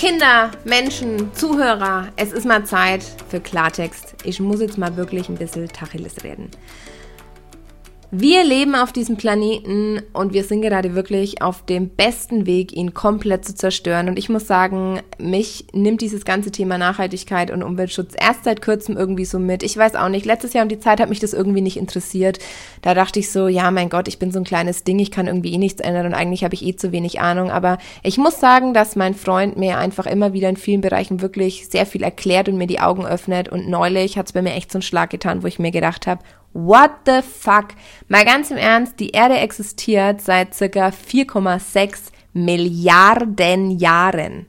Kinder, Menschen, Zuhörer, es ist mal Zeit für Klartext. Ich muss jetzt mal wirklich ein bisschen Tacheles reden. Wir leben auf diesem Planeten und wir sind gerade wirklich auf dem besten Weg, ihn komplett zu zerstören. Und ich muss sagen, mich nimmt dieses ganze Thema Nachhaltigkeit und Umweltschutz erst seit kurzem irgendwie so mit. Ich weiß auch nicht, letztes Jahr um die Zeit hat mich das irgendwie nicht interessiert. Da dachte ich so, ja, mein Gott, ich bin so ein kleines Ding, ich kann irgendwie eh nichts ändern und eigentlich habe ich eh zu wenig Ahnung. Aber ich muss sagen, dass mein Freund mir einfach immer wieder in vielen Bereichen wirklich sehr viel erklärt und mir die Augen öffnet. Und neulich hat es bei mir echt so einen Schlag getan, wo ich mir gedacht habe, What the fuck? Mal ganz im Ernst, die Erde existiert seit circa 4,6 Milliarden Jahren.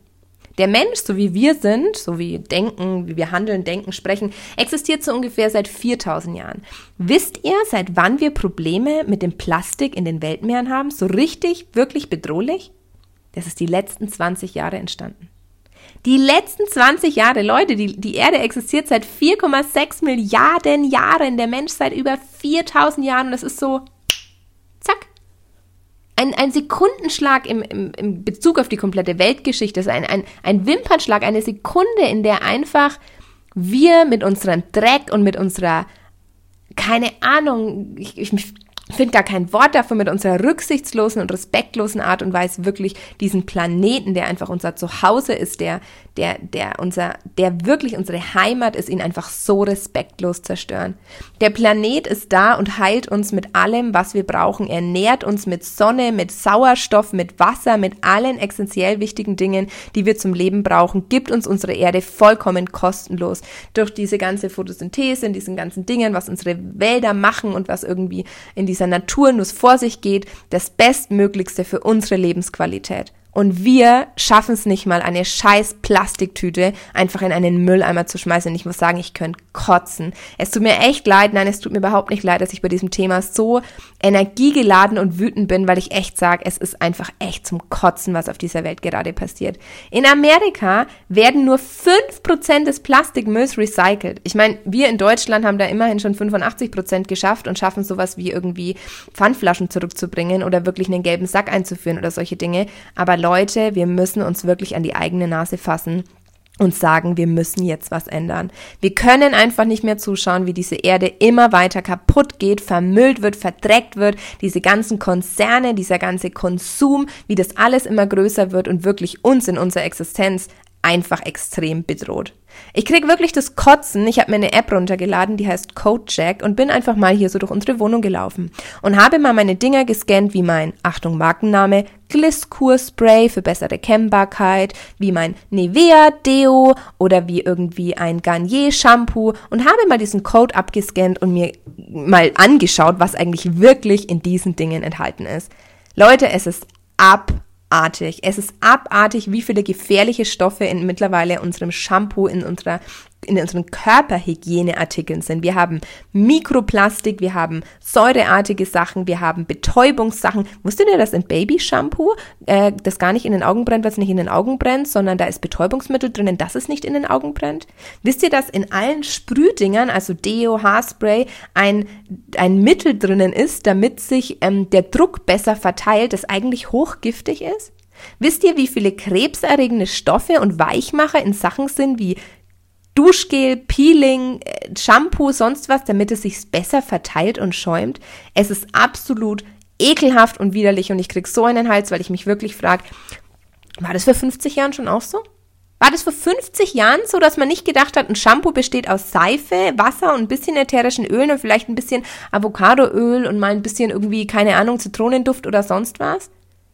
Der Mensch, so wie wir sind, so wie denken, wie wir handeln, denken, sprechen, existiert so ungefähr seit 4000 Jahren. Wisst ihr, seit wann wir Probleme mit dem Plastik in den Weltmeeren haben? So richtig, wirklich bedrohlich? Das ist die letzten 20 Jahre entstanden. Die letzten 20 Jahre, Leute, die, die Erde existiert seit 4,6 Milliarden Jahren, der Mensch seit über 4000 Jahren. Und das ist so, zack. Ein, ein Sekundenschlag im, im, im Bezug auf die komplette Weltgeschichte, ist ein, ein, ein Wimpernschlag, eine Sekunde, in der einfach wir mit unserem Dreck und mit unserer, keine Ahnung, ich, ich finde gar kein Wort dafür, mit unserer rücksichtslosen und respektlosen Art und Weise wirklich diesen Planeten, der einfach unser Zuhause ist, der, der, der unser, der wirklich unsere Heimat ist, ihn einfach so respektlos zerstören. Der Planet ist da und heilt uns mit allem, was wir brauchen. Er nährt uns mit Sonne, mit Sauerstoff, mit Wasser, mit allen essentiell wichtigen Dingen, die wir zum Leben brauchen, gibt uns unsere Erde vollkommen kostenlos. Durch diese ganze Photosynthese, in diesen ganzen Dingen, was unsere Wälder machen und was irgendwie in dieser Natur nur vor sich geht, das Bestmöglichste für unsere Lebensqualität. Und wir schaffen es nicht mal, eine scheiß Plastiktüte einfach in einen Mülleimer zu schmeißen. Und ich muss sagen, ich könnte kotzen. Es tut mir echt leid, nein, es tut mir überhaupt nicht leid, dass ich bei diesem Thema so energiegeladen und wütend bin, weil ich echt sage, es ist einfach echt zum Kotzen, was auf dieser Welt gerade passiert. In Amerika werden nur fünf Prozent des Plastikmülls recycelt. Ich meine, wir in Deutschland haben da immerhin schon 85% geschafft und schaffen sowas wie irgendwie Pfandflaschen zurückzubringen oder wirklich einen gelben Sack einzuführen oder solche Dinge. Aber Leute, wir müssen uns wirklich an die eigene Nase fassen und sagen, wir müssen jetzt was ändern. Wir können einfach nicht mehr zuschauen, wie diese Erde immer weiter kaputt geht, vermüllt wird, verdreckt wird, diese ganzen Konzerne, dieser ganze Konsum, wie das alles immer größer wird und wirklich uns in unserer Existenz einfach extrem bedroht. Ich krieg wirklich das Kotzen. Ich habe mir eine App runtergeladen, die heißt CodeJack und bin einfach mal hier so durch unsere Wohnung gelaufen und habe mal meine Dinger gescannt, wie mein, Achtung, Markenname, Gliskur Spray für bessere Kennbarkeit, wie mein Nivea Deo oder wie irgendwie ein Garnier Shampoo und habe mal diesen Code abgescannt und mir mal angeschaut, was eigentlich wirklich in diesen Dingen enthalten ist. Leute, es ist ab abartig. Es ist abartig, wie viele gefährliche Stoffe in mittlerweile unserem Shampoo, in unserer in unseren Körperhygieneartikeln sind. Wir haben Mikroplastik, wir haben säureartige Sachen, wir haben Betäubungssachen. Wusstet ihr, dass ein Baby-Shampoo, äh, das gar nicht in den Augen brennt, was nicht in den Augen brennt, sondern da ist Betäubungsmittel drinnen, dass es nicht in den Augen brennt? Wisst ihr, dass in allen Sprühdingern, also Deo, Haarspray, ein, ein Mittel drinnen ist, damit sich ähm, der Druck besser verteilt, das eigentlich hochgiftig ist? Wisst ihr, wie viele krebserregende Stoffe und Weichmacher in Sachen sind wie Duschgel, Peeling, äh, Shampoo, sonst was, damit es sich besser verteilt und schäumt? Es ist absolut ekelhaft und widerlich und ich krieg so einen Hals, weil ich mich wirklich frage, war das vor 50 Jahren schon auch so? War das vor 50 Jahren so, dass man nicht gedacht hat, ein Shampoo besteht aus Seife, Wasser und ein bisschen ätherischen Ölen und vielleicht ein bisschen Avocadoöl und mal ein bisschen irgendwie, keine Ahnung, Zitronenduft oder sonst was?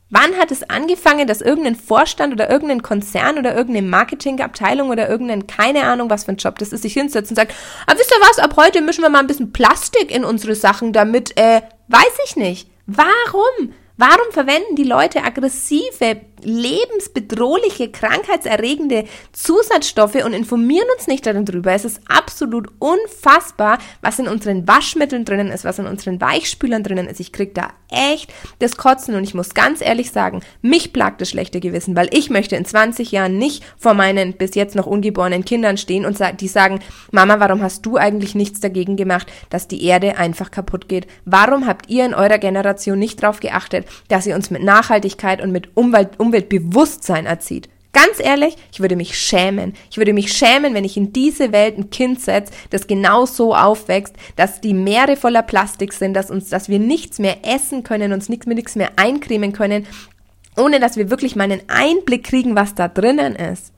Wann hat es angefangen, dass irgendein Vorstand oder irgendein Konzern oder irgendeine Marketingabteilung oder irgendein, keine Ahnung, was für ein Job das ist, sich hinsetzt und sagt, ah, wisst ihr was, ab heute mischen wir mal ein bisschen Plastik in unsere Sachen, damit, äh, weiß ich nicht. Warum? Warum verwenden die Leute aggressive, lebensbedrohliche, krankheitserregende Zusatzstoffe und informieren uns nicht darüber? Es ist absolut unfassbar, was in unseren Waschmitteln drinnen ist, was in unseren Weichspülern drinnen ist. Ich krieg da echt das Kotzen und ich muss ganz ehrlich sagen, mich plagt das schlechte Gewissen, weil ich möchte in 20 Jahren nicht vor meinen bis jetzt noch ungeborenen Kindern stehen und die sagen, Mama, warum hast du eigentlich nichts dagegen gemacht, dass die Erde einfach kaputt geht? Warum habt ihr in eurer Generation nicht darauf geachtet, dass ihr uns mit Nachhaltigkeit und mit Umwelt, Umweltbewusstsein erzieht? Ganz ehrlich, ich würde mich schämen. Ich würde mich schämen, wenn ich in diese Welt ein Kind setze, das genau so aufwächst, dass die Meere voller Plastik sind, dass uns, dass wir nichts mehr essen können, uns nichts nichts mehr eincremen können, ohne dass wir wirklich mal einen Einblick kriegen, was da drinnen ist.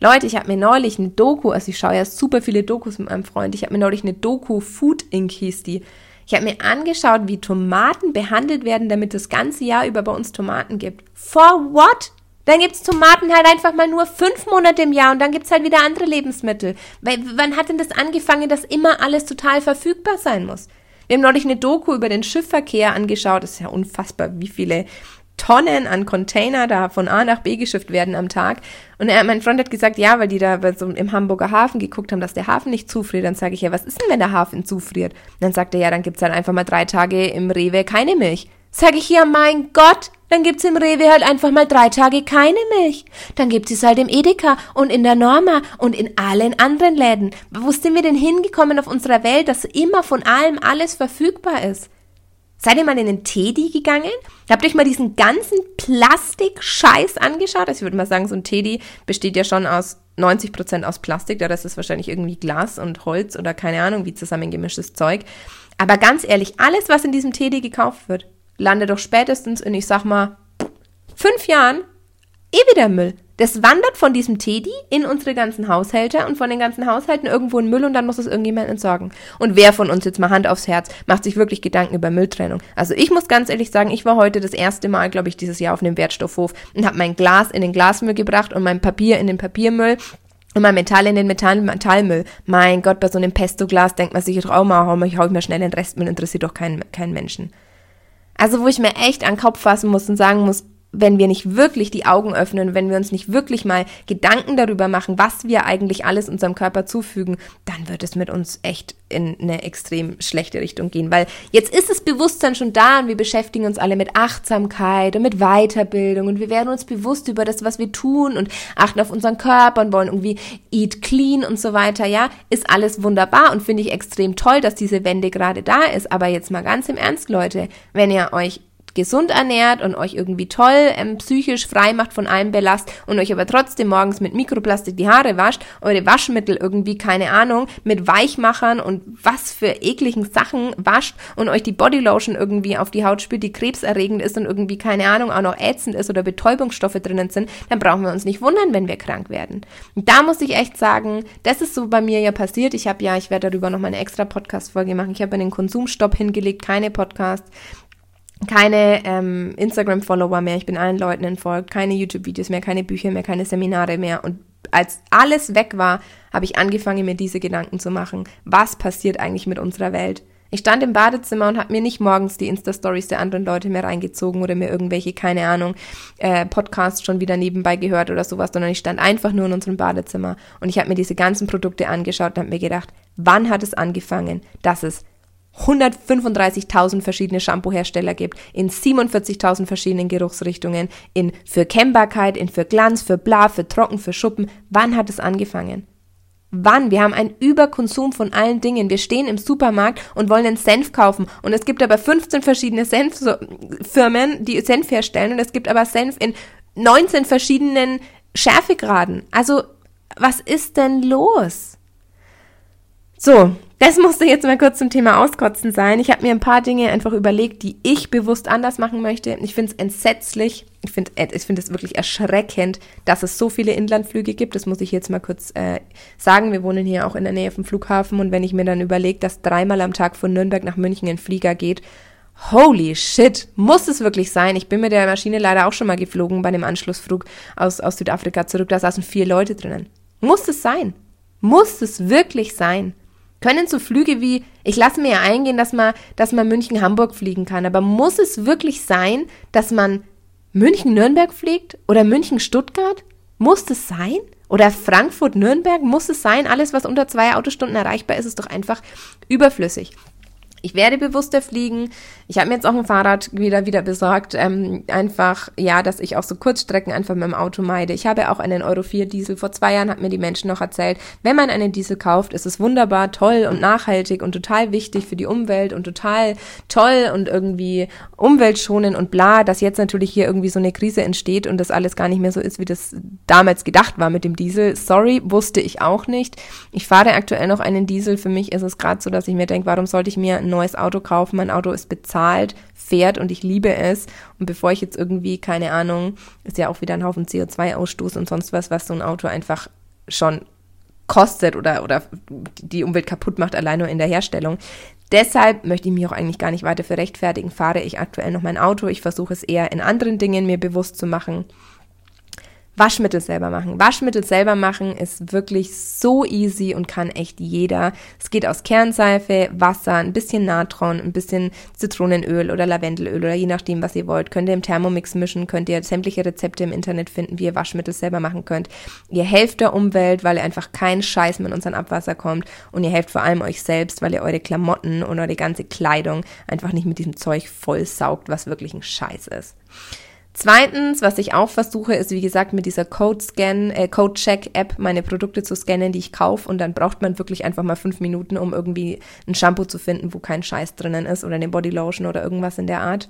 Leute, ich habe mir neulich eine Doku, also ich schaue ja super viele Dokus mit meinem Freund, ich habe mir neulich eine Doku, Food Inc. hieß die. Ich habe mir angeschaut, wie Tomaten behandelt werden, damit das ganze Jahr über bei uns Tomaten gibt. For what? Dann gibt's Tomaten halt einfach mal nur fünf Monate im Jahr und dann gibt's halt wieder andere Lebensmittel. Weil, wann hat denn das angefangen, dass immer alles total verfügbar sein muss? Wir haben neulich eine Doku über den Schiffverkehr angeschaut. Das ist ja unfassbar, wie viele Tonnen an Container da von A nach B geschifft werden am Tag. Und er, mein Freund hat gesagt, ja, weil die da so im Hamburger Hafen geguckt haben, dass der Hafen nicht zufriert. Dann sage ich, ja, was ist denn, wenn der Hafen zufriert? Und dann sagt er, ja, dann gibt's halt einfach mal drei Tage im Rewe keine Milch. Sag ich, ja, mein Gott, dann gibt's im Rewe halt einfach mal drei Tage keine Milch. Dann gibt es halt im Edeka und in der Norma und in allen anderen Läden. Wo sind wir denn hingekommen auf unserer Welt, dass immer von allem alles verfügbar ist? Seid ihr mal in den Teddy gegangen? Habt ihr euch mal diesen ganzen Plastik-Scheiß angeschaut? Also ich würde mal sagen, so ein Teddy besteht ja schon aus 90 Prozent aus Plastik. Rest ist wahrscheinlich irgendwie Glas und Holz oder keine Ahnung, wie zusammengemischtes Zeug. Aber ganz ehrlich, alles, was in diesem Teddy gekauft wird, landet doch spätestens in, ich sag mal, fünf Jahren eh wieder Müll. Das wandert von diesem Teddy in unsere ganzen Haushalte und von den ganzen Haushalten irgendwo in Müll und dann muss es irgendjemand entsorgen. Und wer von uns jetzt mal Hand aufs Herz macht sich wirklich Gedanken über Mülltrennung? Also ich muss ganz ehrlich sagen, ich war heute das erste Mal, glaube ich, dieses Jahr auf einem Wertstoffhof und habe mein Glas in den Glasmüll gebracht und mein Papier in den Papiermüll und mein Metall in den Metall Metallmüll. Mein Gott, bei so einem Pesto-Glas denkt man sich, oh, mal, hau, hau ich mal schnell den Restmüll, interessiert doch keinen, keinen Menschen. Also wo ich mir echt an den Kopf fassen muss und sagen muss, wenn wir nicht wirklich die Augen öffnen, wenn wir uns nicht wirklich mal Gedanken darüber machen, was wir eigentlich alles unserem Körper zufügen, dann wird es mit uns echt in eine extrem schlechte Richtung gehen. Weil jetzt ist das Bewusstsein schon da und wir beschäftigen uns alle mit Achtsamkeit und mit Weiterbildung und wir werden uns bewusst über das, was wir tun und achten auf unseren Körper und wollen irgendwie eat clean und so weiter. Ja, ist alles wunderbar und finde ich extrem toll, dass diese Wende gerade da ist. Aber jetzt mal ganz im Ernst, Leute, wenn ihr euch gesund ernährt und euch irgendwie toll ähm, psychisch frei macht von allem Belast und euch aber trotzdem morgens mit Mikroplastik die Haare wascht, eure Waschmittel irgendwie, keine Ahnung, mit Weichmachern und was für ekligen Sachen wascht und euch die Bodylotion irgendwie auf die Haut spürt, die krebserregend ist und irgendwie, keine Ahnung, auch noch ätzend ist oder Betäubungsstoffe drinnen sind, dann brauchen wir uns nicht wundern, wenn wir krank werden. Und da muss ich echt sagen, das ist so bei mir ja passiert. Ich habe ja, ich werde darüber noch mal eine extra Podcast-Folge machen. Ich habe einen Konsumstopp hingelegt, keine Podcasts keine ähm, Instagram-Follower mehr, ich bin allen Leuten entfolgt, keine YouTube-Videos mehr, keine Bücher mehr, keine Seminare mehr. Und als alles weg war, habe ich angefangen, mir diese Gedanken zu machen. Was passiert eigentlich mit unserer Welt? Ich stand im Badezimmer und habe mir nicht morgens die Insta-Stories der anderen Leute mehr reingezogen oder mir irgendwelche, keine Ahnung, äh, Podcasts schon wieder nebenbei gehört oder sowas, sondern ich stand einfach nur in unserem Badezimmer und ich habe mir diese ganzen Produkte angeschaut und habe mir gedacht, wann hat es angefangen, dass es 135.000 verschiedene Shampoo-Hersteller gibt, in 47.000 verschiedenen Geruchsrichtungen, in für Kennbarkeit, in für Glanz, für bla, für trocken, für Schuppen. Wann hat es angefangen? Wann? Wir haben einen Überkonsum von allen Dingen. Wir stehen im Supermarkt und wollen einen Senf kaufen. Und es gibt aber 15 verschiedene Senffirmen, die Senf herstellen. Und es gibt aber Senf in 19 verschiedenen Schärfegraden. Also, was ist denn los? So, das musste jetzt mal kurz zum Thema Auskotzen sein. Ich habe mir ein paar Dinge einfach überlegt, die ich bewusst anders machen möchte. Ich finde es entsetzlich. Ich finde äh, ich finde es wirklich erschreckend, dass es so viele Inlandflüge gibt. Das muss ich jetzt mal kurz äh, sagen. Wir wohnen hier auch in der Nähe vom Flughafen und wenn ich mir dann überlege, dass dreimal am Tag von Nürnberg nach München ein Flieger geht, Holy shit, muss es wirklich sein? Ich bin mit der Maschine leider auch schon mal geflogen bei dem Anschlussflug aus, aus Südafrika zurück. Da saßen vier Leute drinnen. Muss es sein? Muss es wirklich sein? Können so Flüge wie, ich lasse mir ja eingehen, dass man, dass man München-Hamburg fliegen kann, aber muss es wirklich sein, dass man München-Nürnberg fliegt oder München-Stuttgart? Muss das sein? Oder Frankfurt-Nürnberg? Muss es sein? Alles, was unter zwei Autostunden erreichbar ist, ist doch einfach überflüssig. Ich werde bewusster fliegen. Ich habe mir jetzt auch ein Fahrrad wieder wieder besorgt. Ähm, einfach, ja, dass ich auch so Kurzstrecken einfach mit dem Auto meide. Ich habe auch einen Euro 4 Diesel. Vor zwei Jahren hat mir die Menschen noch erzählt, wenn man einen Diesel kauft, ist es wunderbar, toll und nachhaltig und total wichtig für die Umwelt und total toll und irgendwie umweltschonend und bla, dass jetzt natürlich hier irgendwie so eine Krise entsteht und das alles gar nicht mehr so ist, wie das damals gedacht war mit dem Diesel. Sorry, wusste ich auch nicht. Ich fahre aktuell noch einen Diesel. Für mich ist es gerade so, dass ich mir denke, warum sollte ich mir ein neues Auto kaufen. Mein Auto ist bezahlt, fährt und ich liebe es. Und bevor ich jetzt irgendwie, keine Ahnung, ist ja auch wieder ein Haufen CO2-Ausstoß und sonst was, was so ein Auto einfach schon kostet oder, oder die Umwelt kaputt macht, allein nur in der Herstellung. Deshalb möchte ich mich auch eigentlich gar nicht weiter für rechtfertigen, fahre ich aktuell noch mein Auto. Ich versuche es eher in anderen Dingen mir bewusst zu machen. Waschmittel selber machen. Waschmittel selber machen ist wirklich so easy und kann echt jeder. Es geht aus Kernseife, Wasser, ein bisschen Natron, ein bisschen Zitronenöl oder Lavendelöl oder je nachdem, was ihr wollt. Könnt ihr im Thermomix mischen, könnt ihr sämtliche Rezepte im Internet finden, wie ihr Waschmittel selber machen könnt. Ihr helft der Umwelt, weil ihr einfach kein Scheiß mit unserem Abwasser kommt und ihr helft vor allem euch selbst, weil ihr eure Klamotten und eure ganze Kleidung einfach nicht mit diesem Zeug vollsaugt, was wirklich ein Scheiß ist. Zweitens, was ich auch versuche, ist wie gesagt mit dieser Code-Scan, äh, Code-Check-App meine Produkte zu scannen, die ich kaufe und dann braucht man wirklich einfach mal fünf Minuten, um irgendwie ein Shampoo zu finden, wo kein Scheiß drinnen ist oder eine Bodylotion oder irgendwas in der Art.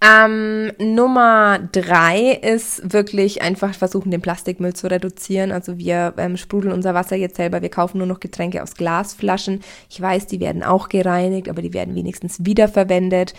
Ähm, Nummer drei ist wirklich einfach versuchen, den Plastikmüll zu reduzieren. Also wir ähm, sprudeln unser Wasser jetzt selber. Wir kaufen nur noch Getränke aus Glasflaschen. Ich weiß, die werden auch gereinigt, aber die werden wenigstens wiederverwendet.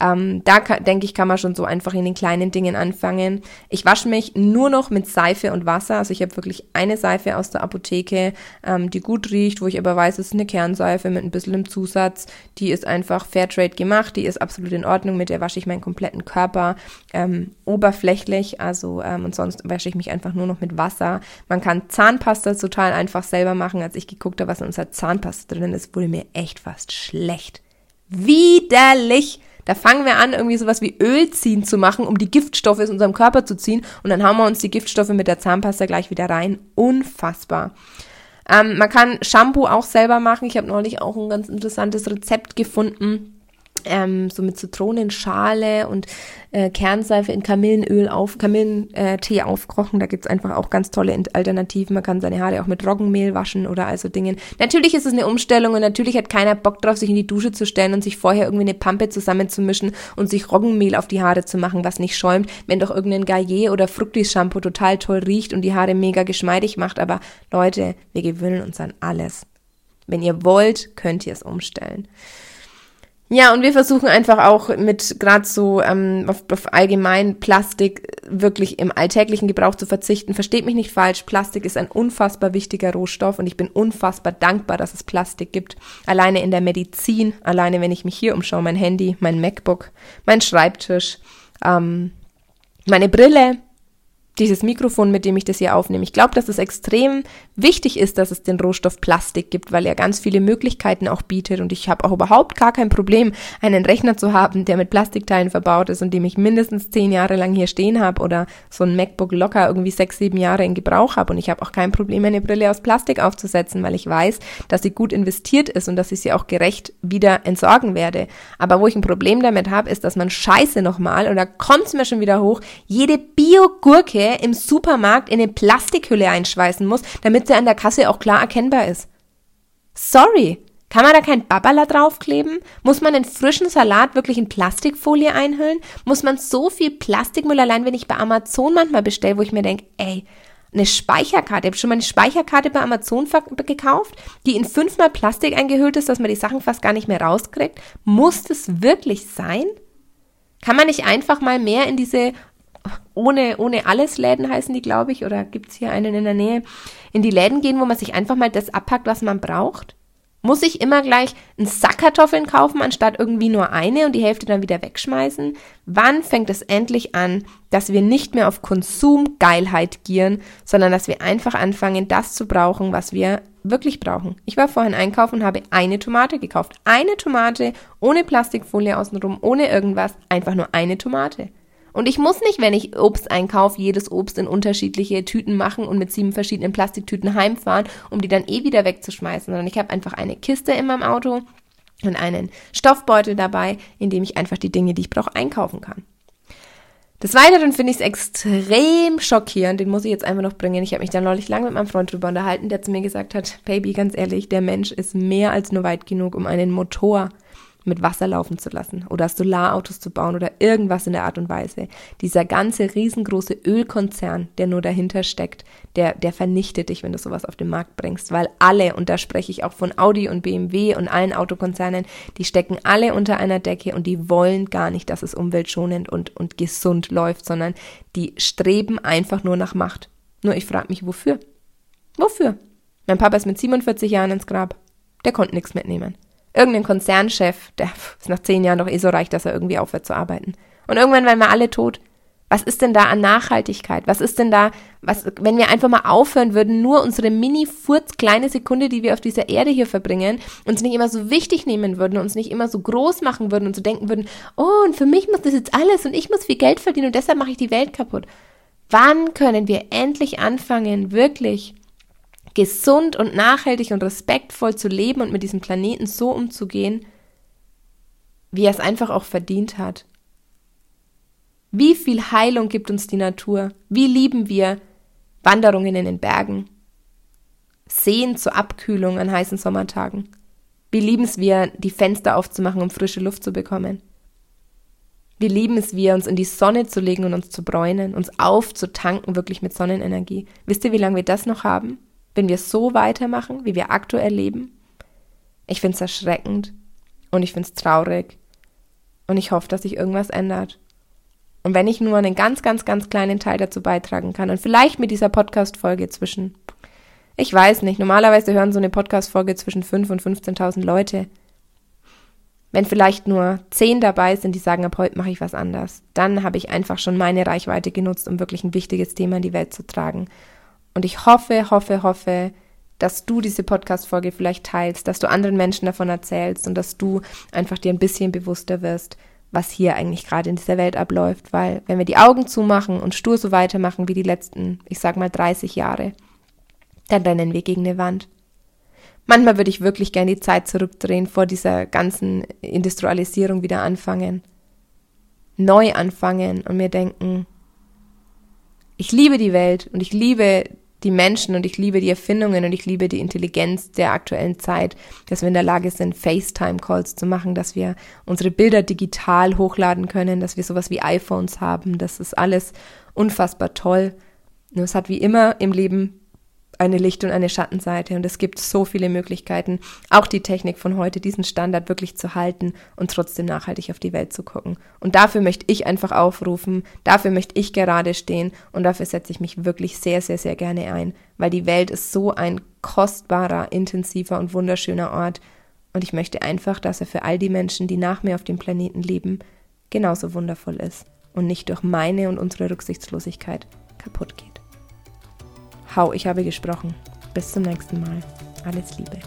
Ähm, da denke ich, kann man schon so einfach in den kleinen Dingen anfangen. Ich wasche mich nur noch mit Seife und Wasser. Also ich habe wirklich eine Seife aus der Apotheke, ähm, die gut riecht, wo ich aber weiß, es ist eine Kernseife mit ein bisschen im Zusatz. Die ist einfach Fairtrade gemacht. Die ist absolut in Ordnung. Mit der wasche ich meinen kompletten Körper ähm, oberflächlich. Also ähm, und sonst wasche ich mich einfach nur noch mit Wasser. Man kann Zahnpasta total einfach selber machen. Als ich geguckt habe, was in unserer Zahnpasta drin ist, wurde mir echt fast schlecht. Widerlich! Da fangen wir an, irgendwie sowas wie Öl zu machen, um die Giftstoffe aus unserem Körper zu ziehen. Und dann hauen wir uns die Giftstoffe mit der Zahnpasta gleich wieder rein. Unfassbar. Ähm, man kann Shampoo auch selber machen. Ich habe neulich auch ein ganz interessantes Rezept gefunden ähm, so mit Zitronenschale und äh, Kernseife in Kamillenöl auf, Kamillentee aufkochen. Da gibt's einfach auch ganz tolle Alternativen. Man kann seine Haare auch mit Roggenmehl waschen oder also Dingen. Natürlich ist es eine Umstellung und natürlich hat keiner Bock drauf, sich in die Dusche zu stellen und sich vorher irgendwie eine Pampe zusammenzumischen und sich Roggenmehl auf die Haare zu machen, was nicht schäumt, wenn doch irgendein Gaillet oder Fructis-Shampoo total toll riecht und die Haare mega geschmeidig macht. Aber Leute, wir gewöhnen uns an alles. Wenn ihr wollt, könnt ihr es umstellen. Ja, und wir versuchen einfach auch mit gerade so ähm, auf, auf allgemein Plastik wirklich im alltäglichen Gebrauch zu verzichten. Versteht mich nicht falsch, Plastik ist ein unfassbar wichtiger Rohstoff und ich bin unfassbar dankbar, dass es Plastik gibt. Alleine in der Medizin, alleine wenn ich mich hier umschaue, mein Handy, mein MacBook, mein Schreibtisch, ähm, meine Brille, dieses Mikrofon, mit dem ich das hier aufnehme. Ich glaube, dass es extrem wichtig ist, dass es den Rohstoff Plastik gibt, weil er ganz viele Möglichkeiten auch bietet. Und ich habe auch überhaupt gar kein Problem, einen Rechner zu haben, der mit Plastikteilen verbaut ist und dem ich mindestens zehn Jahre lang hier stehen habe oder so ein MacBook locker irgendwie sechs, sieben Jahre in Gebrauch habe. Und ich habe auch kein Problem, eine Brille aus Plastik aufzusetzen, weil ich weiß, dass sie gut investiert ist und dass ich sie auch gerecht wieder entsorgen werde. Aber wo ich ein Problem damit habe, ist, dass man Scheiße nochmal, und da kommt es mir schon wieder hoch, jede Bio-Gurke im Supermarkt in eine Plastikhülle einschweißen muss, damit sie an der Kasse auch klar erkennbar ist. Sorry. Kann man da kein Babala draufkleben? Muss man den frischen Salat wirklich in Plastikfolie einhüllen? Muss man so viel Plastikmüll allein, wenn ich bei Amazon manchmal bestelle, wo ich mir denke, ey, eine Speicherkarte. Ich habe schon mal eine Speicherkarte bei Amazon gekauft, die in fünfmal Plastik eingehüllt ist, dass man die Sachen fast gar nicht mehr rauskriegt. Muss das wirklich sein? Kann man nicht einfach mal mehr in diese ohne, ohne alles Läden heißen die, glaube ich, oder gibt's hier einen in der Nähe, in die Läden gehen, wo man sich einfach mal das abpackt, was man braucht? Muss ich immer gleich einen Sack Kartoffeln kaufen, anstatt irgendwie nur eine und die Hälfte dann wieder wegschmeißen? Wann fängt es endlich an, dass wir nicht mehr auf Konsumgeilheit gieren, sondern dass wir einfach anfangen, das zu brauchen, was wir wirklich brauchen? Ich war vorhin einkaufen und habe eine Tomate gekauft. Eine Tomate, ohne Plastikfolie außenrum, ohne irgendwas, einfach nur eine Tomate. Und ich muss nicht, wenn ich Obst einkaufe, jedes Obst in unterschiedliche Tüten machen und mit sieben verschiedenen Plastiktüten heimfahren, um die dann eh wieder wegzuschmeißen, sondern ich habe einfach eine Kiste in meinem Auto und einen Stoffbeutel dabei, in dem ich einfach die Dinge, die ich brauche, einkaufen kann. Des Weiteren finde ich es extrem schockierend, den muss ich jetzt einfach noch bringen. Ich habe mich da neulich lang mit meinem Freund drüber unterhalten, der zu mir gesagt hat, Baby, ganz ehrlich, der Mensch ist mehr als nur weit genug, um einen Motor mit Wasser laufen zu lassen oder Solarautos zu bauen oder irgendwas in der Art und Weise. Dieser ganze riesengroße Ölkonzern, der nur dahinter steckt, der, der vernichtet dich, wenn du sowas auf den Markt bringst, weil alle, und da spreche ich auch von Audi und BMW und allen Autokonzernen, die stecken alle unter einer Decke und die wollen gar nicht, dass es umweltschonend und, und gesund läuft, sondern die streben einfach nur nach Macht. Nur ich frage mich, wofür? Wofür? Mein Papa ist mit 47 Jahren ins Grab. Der konnte nichts mitnehmen irgendein Konzernchef, der ist nach zehn Jahren doch eh so reich, dass er irgendwie aufhört zu arbeiten. Und irgendwann werden wir alle tot. Was ist denn da an Nachhaltigkeit? Was ist denn da, was, wenn wir einfach mal aufhören würden, nur unsere mini-furz kleine Sekunde, die wir auf dieser Erde hier verbringen, uns nicht immer so wichtig nehmen würden, uns nicht immer so groß machen würden und so denken würden, oh, und für mich muss das jetzt alles und ich muss viel Geld verdienen und deshalb mache ich die Welt kaputt. Wann können wir endlich anfangen, wirklich gesund und nachhaltig und respektvoll zu leben und mit diesem Planeten so umzugehen, wie er es einfach auch verdient hat. Wie viel Heilung gibt uns die Natur? Wie lieben wir Wanderungen in den Bergen? Seen zur Abkühlung an heißen Sommertagen? Wie lieben es wir, die Fenster aufzumachen, um frische Luft zu bekommen? Wie lieben es wir, uns in die Sonne zu legen und uns zu bräunen, uns aufzutanken wirklich mit Sonnenenergie? Wisst ihr, wie lange wir das noch haben? Wenn wir so weitermachen, wie wir aktuell leben? Ich finde es erschreckend und ich finde es traurig und ich hoffe, dass sich irgendwas ändert. Und wenn ich nur einen ganz, ganz, ganz kleinen Teil dazu beitragen kann und vielleicht mit dieser Podcast-Folge zwischen, ich weiß nicht, normalerweise hören so eine Podcast-Folge zwischen 5 und 15.000 Leute. Wenn vielleicht nur 10 dabei sind, die sagen, ab heute mache ich was anders, dann habe ich einfach schon meine Reichweite genutzt, um wirklich ein wichtiges Thema in die Welt zu tragen. Und ich hoffe, hoffe, hoffe, dass du diese Podcast-Folge vielleicht teilst, dass du anderen Menschen davon erzählst und dass du einfach dir ein bisschen bewusster wirst, was hier eigentlich gerade in dieser Welt abläuft. Weil wenn wir die Augen zumachen und stur so weitermachen wie die letzten, ich sag mal 30 Jahre, dann rennen wir gegen eine Wand. Manchmal würde ich wirklich gerne die Zeit zurückdrehen, vor dieser ganzen Industrialisierung wieder anfangen. Neu anfangen und mir denken, ich liebe die Welt und ich liebe die Menschen und ich liebe die Erfindungen und ich liebe die Intelligenz der aktuellen Zeit, dass wir in der Lage sind, FaceTime-Calls zu machen, dass wir unsere Bilder digital hochladen können, dass wir sowas wie iPhones haben. Das ist alles unfassbar toll. Nur es hat wie immer im Leben eine Licht- und eine Schattenseite und es gibt so viele Möglichkeiten, auch die Technik von heute, diesen Standard wirklich zu halten und trotzdem nachhaltig auf die Welt zu gucken. Und dafür möchte ich einfach aufrufen, dafür möchte ich gerade stehen und dafür setze ich mich wirklich sehr, sehr, sehr gerne ein, weil die Welt ist so ein kostbarer, intensiver und wunderschöner Ort und ich möchte einfach, dass er für all die Menschen, die nach mir auf dem Planeten leben, genauso wundervoll ist und nicht durch meine und unsere Rücksichtslosigkeit kaputt geht. Hau, ich habe gesprochen. Bis zum nächsten Mal. Alles Liebe.